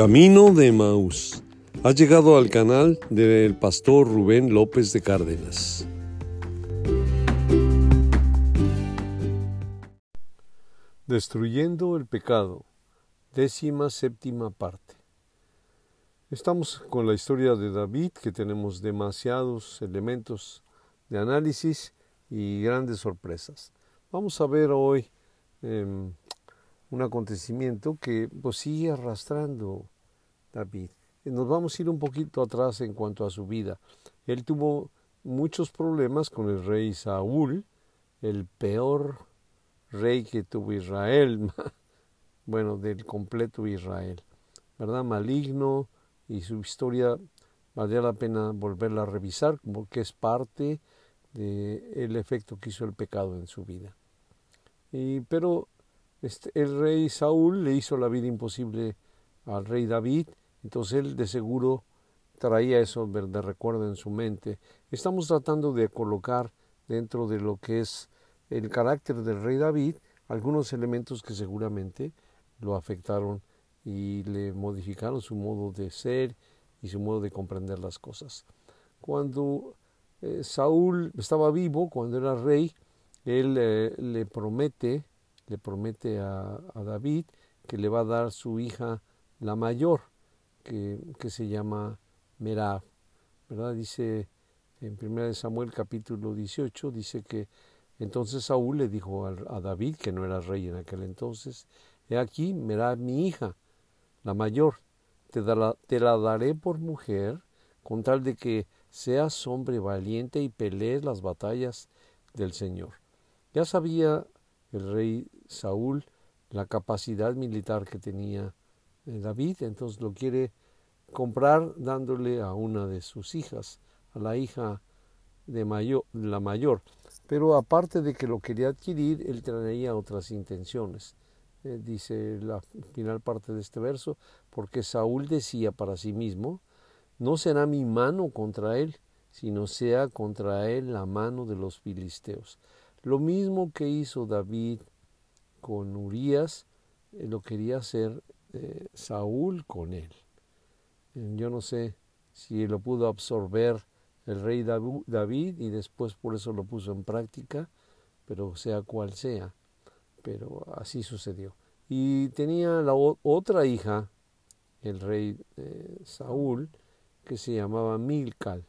Camino de Maús. Ha llegado al canal del pastor Rubén López de Cárdenas. Destruyendo el pecado. Décima séptima parte. Estamos con la historia de David, que tenemos demasiados elementos de análisis y grandes sorpresas. Vamos a ver hoy em, un acontecimiento que pues, sigue arrastrando David. Nos vamos a ir un poquito atrás en cuanto a su vida. Él tuvo muchos problemas con el rey Saúl, el peor rey que tuvo Israel, bueno, del completo Israel, ¿verdad? Maligno y su historia valdría la pena volverla a revisar porque es parte del efecto que hizo el pecado en su vida. Y, pero este, el rey Saúl le hizo la vida imposible al rey David, entonces él de seguro traía eso de recuerdo en su mente. Estamos tratando de colocar dentro de lo que es el carácter del rey David algunos elementos que seguramente lo afectaron y le modificaron su modo de ser y su modo de comprender las cosas. Cuando eh, Saúl estaba vivo, cuando era rey, él eh, le promete le promete a, David que le va a dar su hija la mayor, que, se llama Merab. ¿verdad? Dice en 1 Samuel capítulo 18, dice que entonces Saúl le dijo a, David, que no era rey en aquel entonces, he aquí, Merab mi hija, la mayor, te, te la daré por mujer, con tal de que seas hombre valiente y pelees las batallas del Señor. Ya sabía el rey Saúl la capacidad militar que tenía eh, David, entonces lo quiere comprar dándole a una de sus hijas, a la hija de mayor, la mayor. Pero aparte de que lo quería adquirir, él traía otras intenciones. Eh, dice la final parte de este verso, porque Saúl decía para sí mismo, no será mi mano contra él, sino sea contra él la mano de los filisteos. Lo mismo que hizo David con Urias, eh, lo quería hacer eh, Saúl con él. Eh, yo no sé si lo pudo absorber el rey David y después por eso lo puso en práctica, pero sea cual sea, pero así sucedió. Y tenía la otra hija, el rey Saúl, que se llamaba Milcal.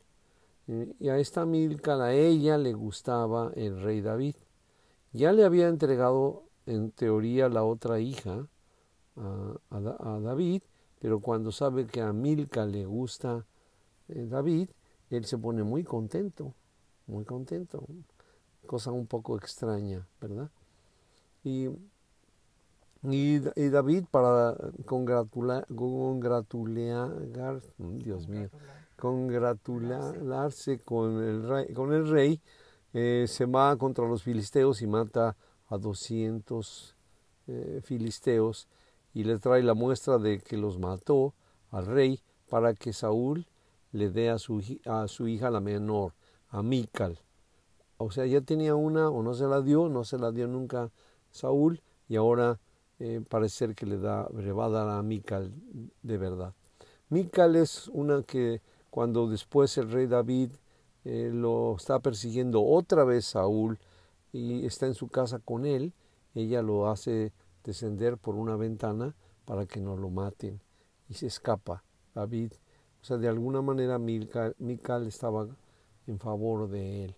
Y a esta Milcal, a ella le gustaba el rey David. Ya le había entregado en teoría la otra hija a, David, pero cuando sabe que a Milca le gusta eh, David, él se pone muy contento, muy contento, cosa un poco extraña, ¿verdad? Y, y, David para congratular, congratular, Dios mío, congratularse con el rey, con el rey eh, se va contra los filisteos y mata a 200 eh, filisteos y le trae la muestra de que los mató al rey para que Saúl le dé a su, a su hija la menor, a Mical. O sea, ya tenía una o no se la dio, no se la dio nunca Saúl y ahora eh, parece que le, da, le va a dar a Mical de verdad. Mical es una que cuando después el rey David eh, lo está persiguiendo otra vez Saúl, y está en su casa con él, ella lo hace descender por una ventana para que no lo maten y se escapa David. O sea, de alguna manera Mical, estaba en favor de él.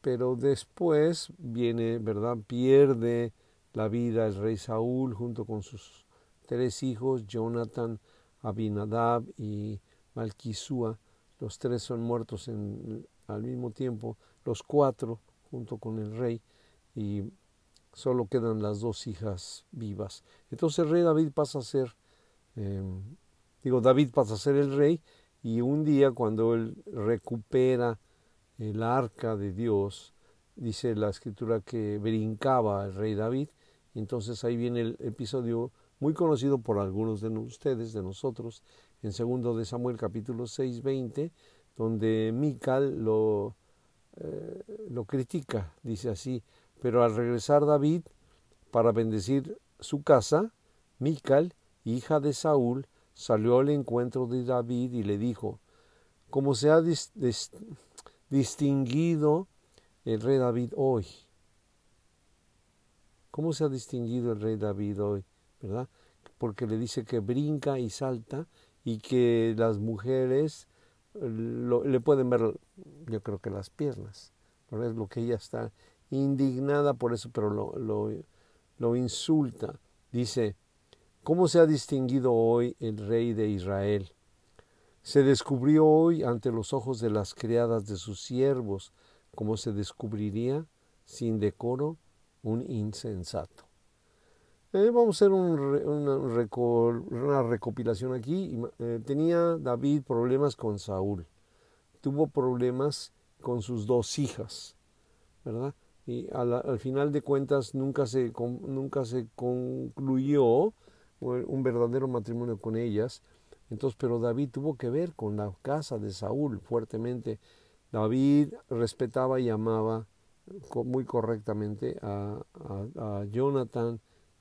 Pero después viene, ¿verdad? Pierde la vida el rey Saúl junto con sus tres hijos, Jonathan, Abinadab y Malquisúa. Los tres son muertos al mismo tiempo los cuatro junto con el rey y solo quedan las dos hijas vivas. Entonces el rey David pasa a ser, em, digo, David pasa a ser el rey y un día cuando él recupera el arca de Dios, dice la escritura que brincaba el rey David, entonces ahí viene el episodio muy conocido por algunos de ustedes, de nosotros, en segundo de Samuel capítulo 6, 20, donde Mical lo eh, lo critica, dice así, pero al regresar David para bendecir su casa, Mical hija de Saúl, salió al encuentro de David y le dijo, como se ha distinguido el rey David hoy. ¿Cómo se ha distinguido el rey David hoy? Porque le dice que brinca y salta y que las mujeres le pueden ver, yo creo que las piernas. Es lo que ella está indignada por eso, pero lo, lo insulta. Dice, ¿cómo se ha distinguido hoy el rey de Israel? Se descubrió hoy ante los ojos de las criadas de sus siervos, como se descubriría sin decoro un insensato. Eh, vamos a hacer una, recopilación aquí. Eh, tenía David problemas con Saúl. Tuvo problemas con sus dos hijas, ¿verdad? Y al, final de cuentas nunca se, nunca se concluyó un verdadero matrimonio con ellas entonces, pero David tuvo que ver con la casa de Saúl fuertemente. David respetaba y amaba muy correctamente a, a, Jonathan,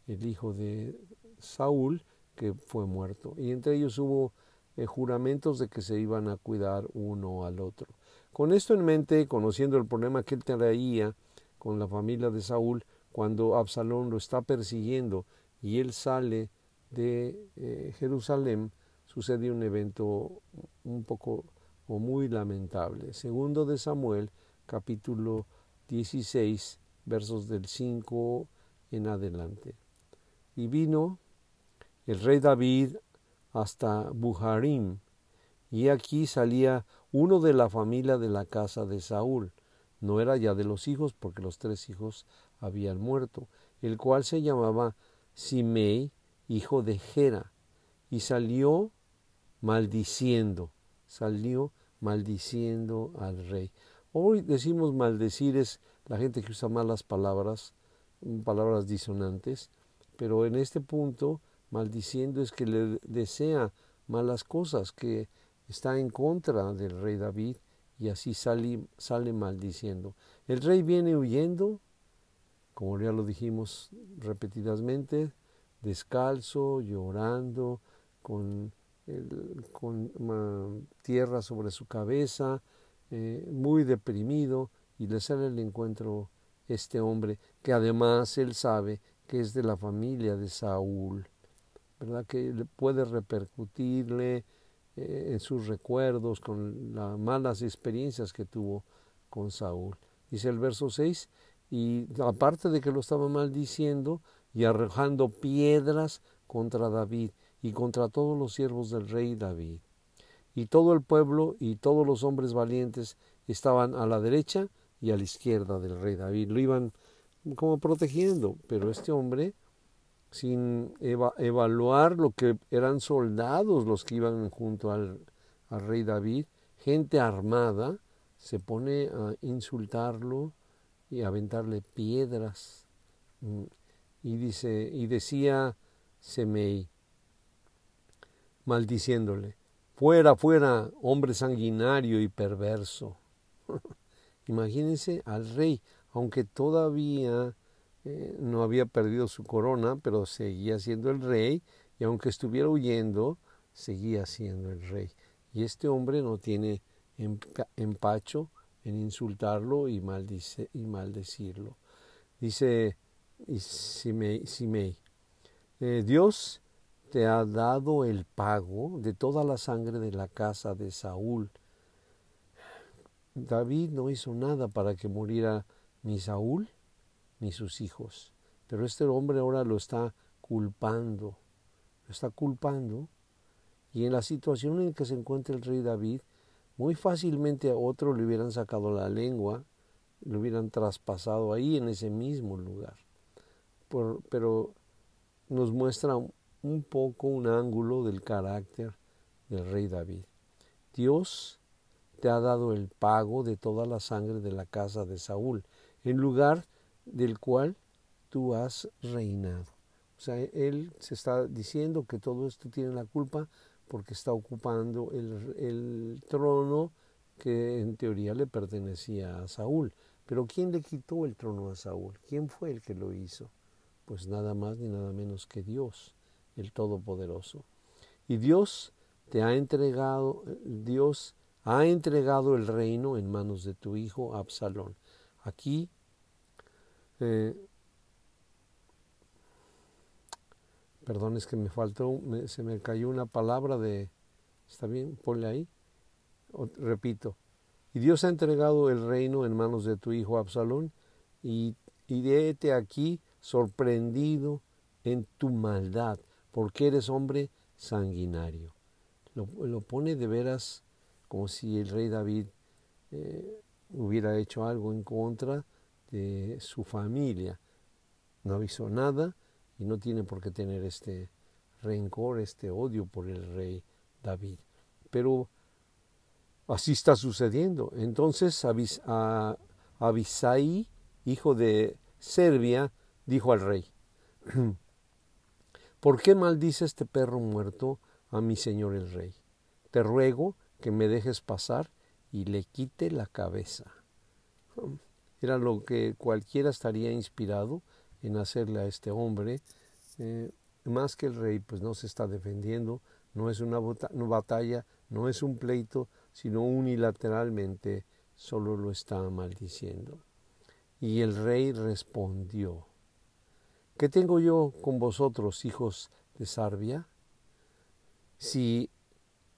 el hijo de Saúl, que fue muerto. Y entre ellos hubo eh, juramentos de que se iban a cuidar uno al otro. Con esto en mente, conociendo el problema que él traía con la familia de Saúl, cuando Absalón lo está persiguiendo y él sale de eh, Jerusalén, sucede un evento un poco o muy lamentable. Segundo de Samuel, capítulo 16, versos del 5 en adelante. Y vino el rey David hasta Buharim, y aquí salía uno de la familia de la casa de Saúl. No era ya de los hijos, porque los tres hijos habían muerto, el cual se llamaba Simei, hijo de Gera, y salió maldiciendo, salió maldiciendo al rey. Hoy decimos maldecir es la gente que usa malas palabras, palabras disonantes, pero en este punto maldiciendo es que le desea malas cosas, que está en contra del rey David y así sale, sale maldiciendo. El rey viene huyendo, como ya lo dijimos repetidamente, descalzo, llorando, con con tierra sobre su cabeza, eh, muy deprimido, y le sale el encuentro este hombre, que además él sabe que es de la familia de Saúl, ¿verdad? Que puede repercutirle eh, en sus recuerdos con las malas experiencias que tuvo con Saúl. Dice el verso 6, y aparte de que lo estaba maldiciendo y arrojando piedras contra David, y contra todos los siervos del rey David. Y todo el pueblo y todos los hombres valientes estaban a la derecha y a la izquierda del rey David. Lo iban como protegiendo, pero este hombre, sin evaluar lo que eran soldados los que iban junto al, al rey David, gente armada, se pone a insultarlo y a aventarle piedras. Mm, y dice, y decía Semei, maldiciéndole, fuera, fuera, hombre sanguinario y perverso. Imagínense al rey, aunque todavía eh, no había perdido su corona, pero seguía siendo el rey, y aunque estuviera huyendo, seguía siendo el rey. Y este hombre no tiene empacho en insultarlo y, y maldecirlo. Dice Simei, eh, Dios te ha dado el pago de toda la sangre de la casa de Saúl. David no hizo nada para que muriera ni Saúl ni sus hijos, pero este hombre ahora lo está culpando, lo está culpando, y en la situación en que se encuentra el rey David, muy fácilmente a otro le hubieran sacado la lengua, lo hubieran traspasado ahí en ese mismo lugar. pero nos muestra un poco un ángulo del carácter del rey David. Dios te ha dado el pago de toda la sangre de la casa de Saúl, en lugar del cual tú has reinado. O sea, él se está diciendo que todo esto tiene la culpa porque está ocupando el, el trono que en teoría le pertenecía a Saúl. Pero ¿quién le quitó el trono a Saúl? ¿Quién fue el que lo hizo? Pues nada más ni nada menos que Dios el Todopoderoso. Y Dios te ha entregado, Dios ha entregado el reino en manos de tu hijo Absalón. Aquí eh, perdón, es que me faltó, se me cayó una palabra de, ¿está bien? Ponle ahí. repito, y Dios ha entregado el reino en manos de tu hijo Absalón, y, y aquí sorprendido en tu maldad, porque eres hombre sanguinario. Lo, pone de veras como si el rey David eh, hubiera hecho algo en contra de su familia. No avisó nada y no tiene por qué tener este rencor, este odio por el rey David. Pero así está sucediendo. Entonces Abisai, hijo de Serbia, dijo al rey, ¿por qué maldice este perro muerto a mi señor el rey? Te ruego que me dejes pasar y le quite la cabeza. Era lo que cualquiera estaría inspirado en hacerle a este hombre, eh, más que el rey, pues no se está defendiendo, no es una, batalla, no es un pleito, sino unilateralmente solo lo está maldiciendo. Y el rey respondió, ¿qué tengo yo con vosotros, hijos de Sarbia? Si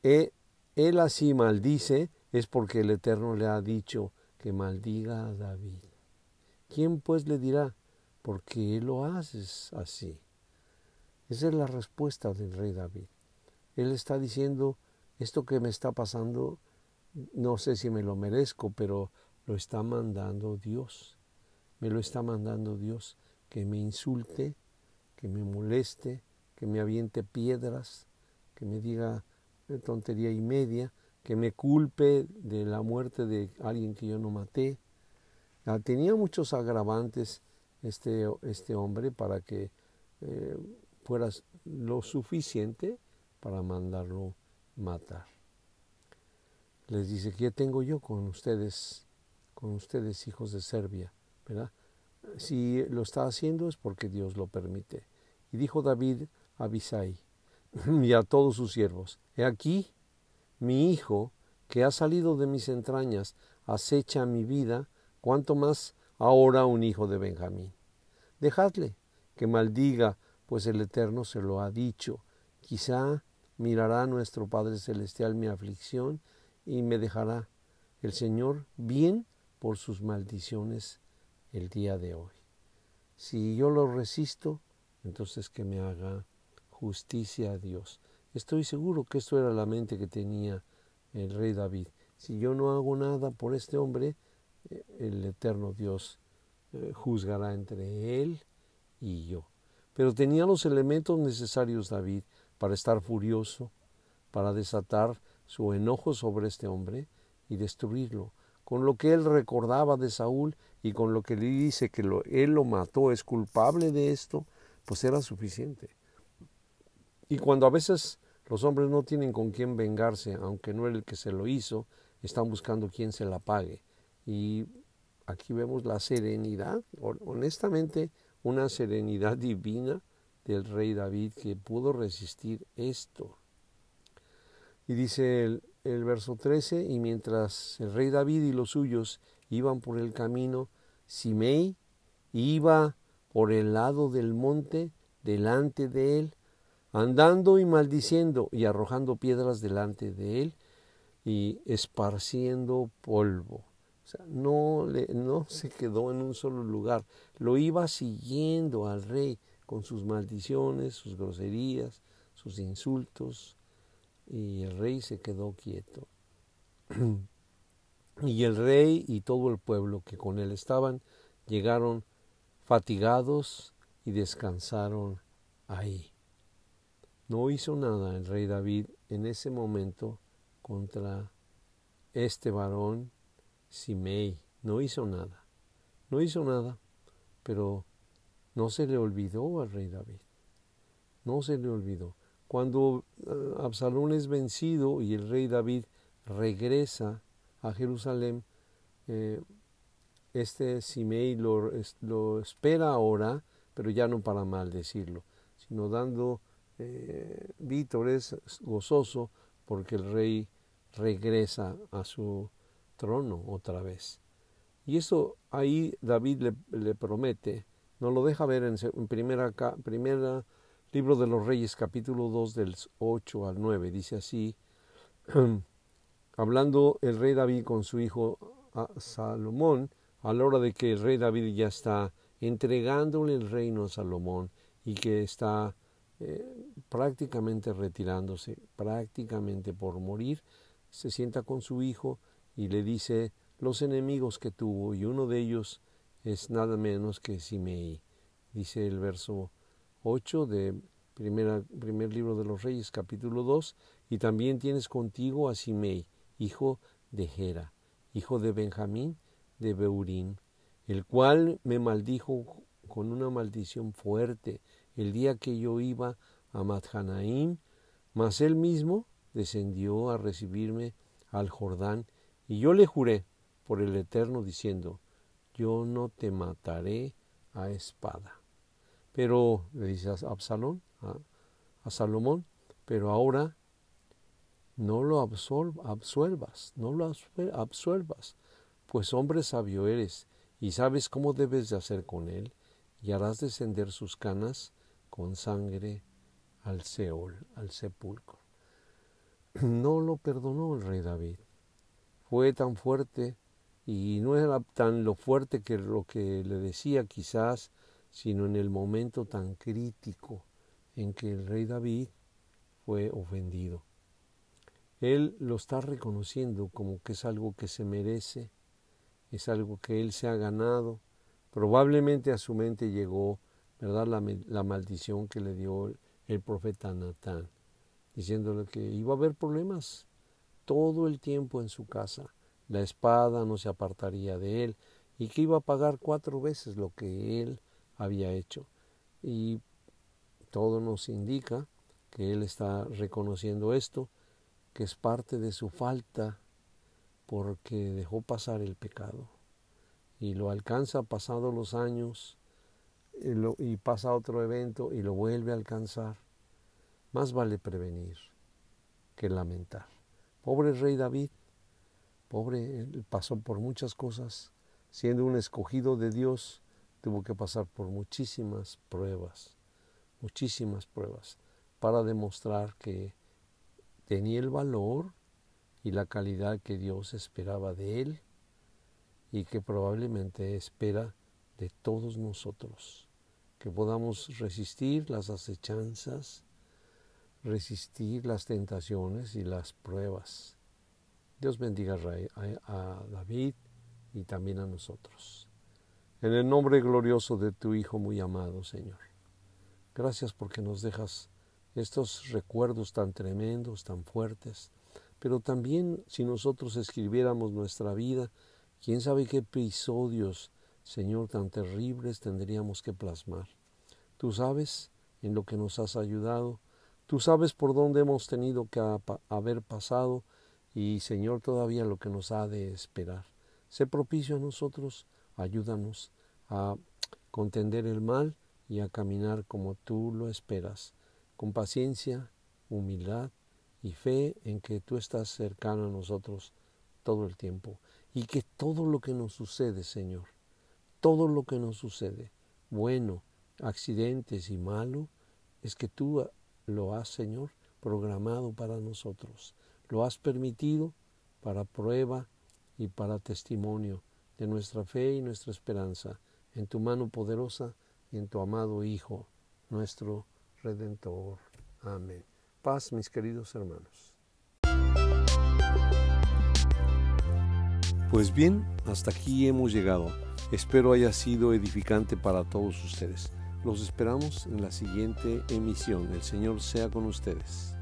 él así maldice, es porque el Eterno le ha dicho que maldiga a David. ¿Quién pues le dirá, ¿por qué lo haces así? Esa es la respuesta del rey David. Él está diciendo, esto que me está pasando, no sé si me lo merezco, pero lo está mandando Dios. Me lo está mandando Dios, que me insulte, que me moleste, que me aviente piedras, que me diga tontería y media, que me culpe de la muerte de alguien que yo no maté. Ah, tenía muchos agravantes este, este hombre para que eh, fuera lo suficiente para mandarlo matar. Les dice, ¿qué tengo yo con ustedes, con ustedes hijos de Serbia? ¿verdad? Si lo está haciendo es porque Dios lo permite. Y dijo David a Abisai y a todos sus siervos, he aquí mi hijo, que ha salido de mis entrañas, acecha mi vida, cuanto más ahora un hijo de Benjamín. Dejadle que maldiga, pues el Eterno se lo ha dicho. Quizá mirará nuestro Padre Celestial mi aflicción y me dejará el Señor bien por sus maldiciones el día de hoy. Si yo lo resisto, entonces que me haga justicia a Dios. Estoy seguro que esto era la mente que tenía el rey David. Si yo no hago nada por este hombre, eh, el eterno Dios eh, juzgará entre él y yo. Pero tenía los elementos necesarios David para estar furioso, para desatar su enojo sobre este hombre y destruirlo. Con lo que él recordaba de Saúl y con lo que le dice que él lo mató, es culpable de esto, pues era suficiente. Y cuando a veces los hombres no tienen con quién vengarse, aunque no era el que se lo hizo, están buscando quién se la pague. Y aquí vemos la serenidad, honestamente, una serenidad divina del rey David que pudo resistir esto. Y dice el, el, verso 13, y mientras el rey David y los suyos iban por el camino, Simei iba por el lado del monte delante de él, andando y maldiciendo y arrojando piedras delante de él y esparciendo polvo. O sea, no, le, no se quedó en un solo lugar, lo iba siguiendo al rey con sus maldiciones, sus groserías, sus insultos, y el rey se quedó quieto. y el rey y todo el pueblo que con él estaban llegaron fatigados y descansaron ahí. No hizo nada el rey David en ese momento contra este varón Simei. No hizo nada. No hizo nada, pero no se le olvidó al rey David. No se le olvidó. Cuando eh, Absalón es vencido y el rey David regresa a Jerusalén, eh, este Simei lo, lo espera ahora, pero ya no para maldecirlo, sino dando eh, Víctor es gozoso porque el rey regresa a su trono otra vez. Y eso ahí David le, promete, nos lo deja ver en, en primera, primera libro de los Reyes, capítulo 2, del 8 al 9. Dice así, hablando el rey David con su hijo Salomón, a la hora de que el rey David ya está entregándole el reino a Salomón y que está eh, prácticamente retirándose, prácticamente por morir, se sienta con su hijo y le dice los enemigos que tuvo y uno de ellos es nada menos que Simei. Dice el verso 8 de primer libro de los Reyes, capítulo 2, y también tienes contigo a Simei, hijo de Gera, hijo de Benjamín de Beurín, el cual me maldijo con una maldición fuerte el día que yo iba a Madhanaim, mas él mismo descendió a recibirme al Jordán, y yo le juré por el Eterno diciendo, yo no te mataré a espada. Pero, le dice a Absalón, a, Salomón, pero ahora no lo absuelvas, no lo absuelvas, pues hombre sabio eres y sabes cómo debes de hacer con él, y harás descender sus canas con sangre al Seol, al sepulcro. No lo perdonó el rey David. Fue tan fuerte y no era tan lo fuerte que lo que le decía quizás, sino en el momento tan crítico en que el rey David fue ofendido. Él lo está reconociendo como que es algo que se merece, es algo que él se ha ganado. Probablemente a su mente llegó, ¿verdad?, la, la maldición que le dio el profeta Natán, diciéndole que iba a haber problemas todo el tiempo en su casa la espada no se apartaría de él y que iba a pagar cuatro veces lo que él había hecho. Y todo nos indica que él está reconociendo esto, que es parte de su falta porque dejó pasar el pecado y lo alcanza pasados los años y, pasa otro evento y lo vuelve a alcanzar. Más vale prevenir que lamentar. Pobre rey David, Pobre, pasó por muchas cosas. Siendo un escogido de Dios, tuvo que pasar por muchísimas pruebas, muchísimas pruebas, para demostrar que tenía el valor y la calidad que Dios esperaba de él y que probablemente espera de todos nosotros, que podamos resistir las acechanzas, resistir las tentaciones y las pruebas Dios bendiga a David y también a nosotros. En el nombre glorioso de tu Hijo muy amado, Señor. Gracias porque nos dejas estos recuerdos tan tremendos, tan fuertes. Pero también si nosotros escribiéramos nuestra vida, quién sabe qué episodios, Señor, tan terribles tendríamos que plasmar. Tú sabes en lo que nos has ayudado, tú sabes por dónde hemos tenido que haber pasado y Señor todavía lo que nos ha de esperar. Sé propicio a nosotros, ayúdanos a contender el mal y a caminar como tú lo esperas, con paciencia, humildad y fe en que tú estás cercano a nosotros todo el tiempo y que todo lo que nos sucede, Señor, todo lo que nos sucede, bueno, accidentes y malo, es que tú lo has, Señor, programado para nosotros. Lo has permitido para prueba y para testimonio de nuestra fe y nuestra esperanza en tu mano poderosa y en tu amado Hijo, nuestro Redentor. Amén. Paz, mis queridos hermanos. Pues bien, hasta aquí hemos llegado. Espero haya sido edificante para todos ustedes. Los esperamos en la siguiente emisión. El Señor sea con ustedes.